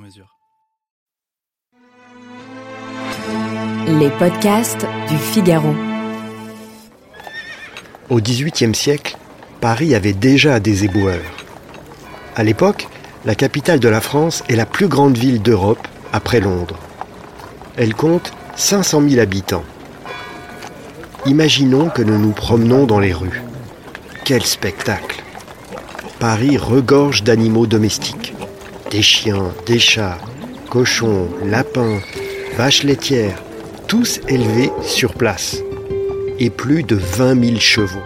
mesure. Les podcasts du Figaro. Au XVIIIe siècle, Paris avait déjà des éboueurs. À l'époque, la capitale de la France est la plus grande ville d'Europe après Londres. Elle compte 500 000 habitants. Imaginons que nous nous promenons dans les rues. Quel spectacle Paris regorge d'animaux domestiques. Des chiens, des chats, cochons, lapins, vaches laitières, tous élevés sur place. Et plus de 20 000 chevaux.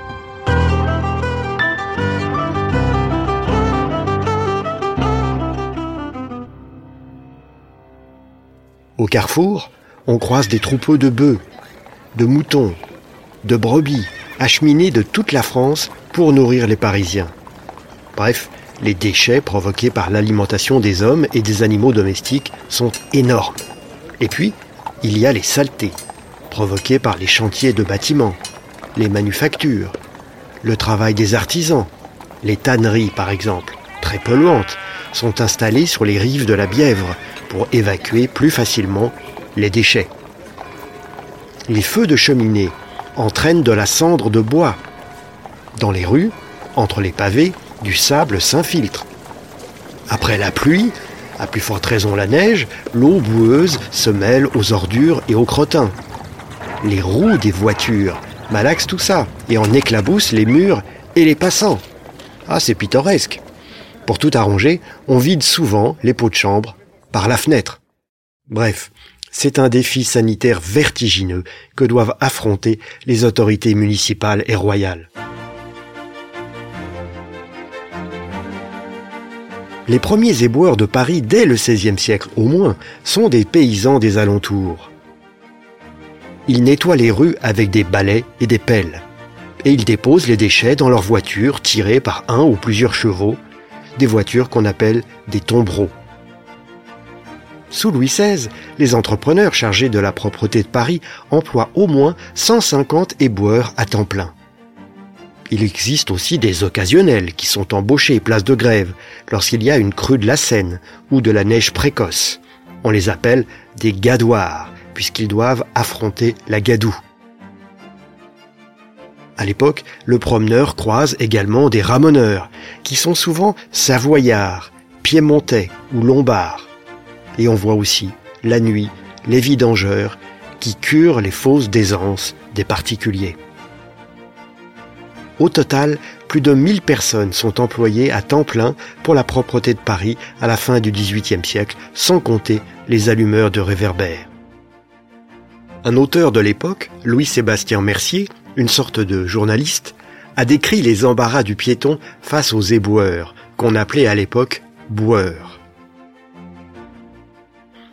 Au carrefour, on croise des troupeaux de bœufs, de moutons, de brebis, acheminés de toute la France pour nourrir les Parisiens. Bref, les déchets provoqués par l'alimentation des hommes et des animaux domestiques sont énormes. Et puis, il y a les saletés, provoquées par les chantiers de bâtiments, les manufactures, le travail des artisans. Les tanneries, par exemple, très polluantes, sont installées sur les rives de la Bièvre pour évacuer plus facilement les déchets. Les feux de cheminée entraînent de la cendre de bois. Dans les rues, entre les pavés, du sable s'infiltre. Après la pluie, à plus forte raison la neige, l'eau boueuse se mêle aux ordures et aux crottins. Les roues des voitures malaxent tout ça et en éclaboussent les murs et les passants. Ah, c'est pittoresque. Pour tout arranger, on vide souvent les pots de chambre par la fenêtre. Bref, c'est un défi sanitaire vertigineux que doivent affronter les autorités municipales et royales. Les premiers éboueurs de Paris dès le XVIe siècle au moins sont des paysans des alentours. Ils nettoient les rues avec des balais et des pelles. Et ils déposent les déchets dans leurs voitures tirées par un ou plusieurs chevaux, des voitures qu'on appelle des tombereaux. Sous Louis XVI, les entrepreneurs chargés de la propreté de Paris emploient au moins 150 éboueurs à temps plein. Il existe aussi des occasionnels qui sont embauchés place de grève lorsqu'il y a une crue de la Seine ou de la neige précoce. On les appelle des gadoirs puisqu'ils doivent affronter la gadoue. À l'époque, le promeneur croise également des ramoneurs, qui sont souvent savoyards, piémontais ou lombards. Et on voit aussi, la nuit, les vidangeurs qui curent les fausses d'aisances des particuliers. Au total, plus de 1000 personnes sont employées à temps plein pour la propreté de Paris à la fin du XVIIIe siècle, sans compter les allumeurs de réverbères. Un auteur de l'époque, Louis-Sébastien Mercier, une sorte de journaliste, a décrit les embarras du piéton face aux éboueurs, qu'on appelait à l'époque boueurs.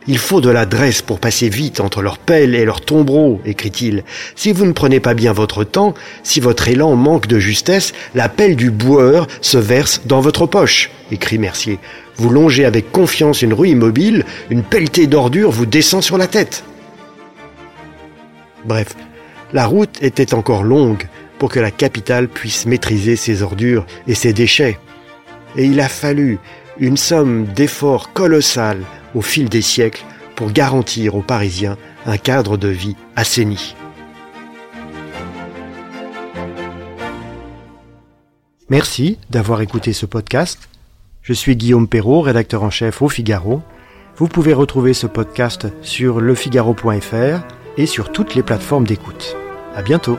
Il faut de l'adresse pour passer vite entre leurs pelles et leurs tombereaux, écrit-il. Si vous ne prenez pas bien votre temps, si votre élan manque de justesse, la pelle du boueur se verse dans votre poche, écrit Mercier. Vous longez avec confiance une rue immobile, une pelletée d'ordures vous descend sur la tête. Bref, la route était encore longue pour que la capitale puisse maîtriser ses ordures et ses déchets. Et il a fallu une somme d'efforts colossales au fil des siècles pour garantir aux Parisiens un cadre de vie assaini. Merci d'avoir écouté ce podcast. Je suis Guillaume Perrault, rédacteur en chef au Figaro. Vous pouvez retrouver ce podcast sur lefigaro.fr et sur toutes les plateformes d'écoute. À bientôt!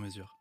mesure.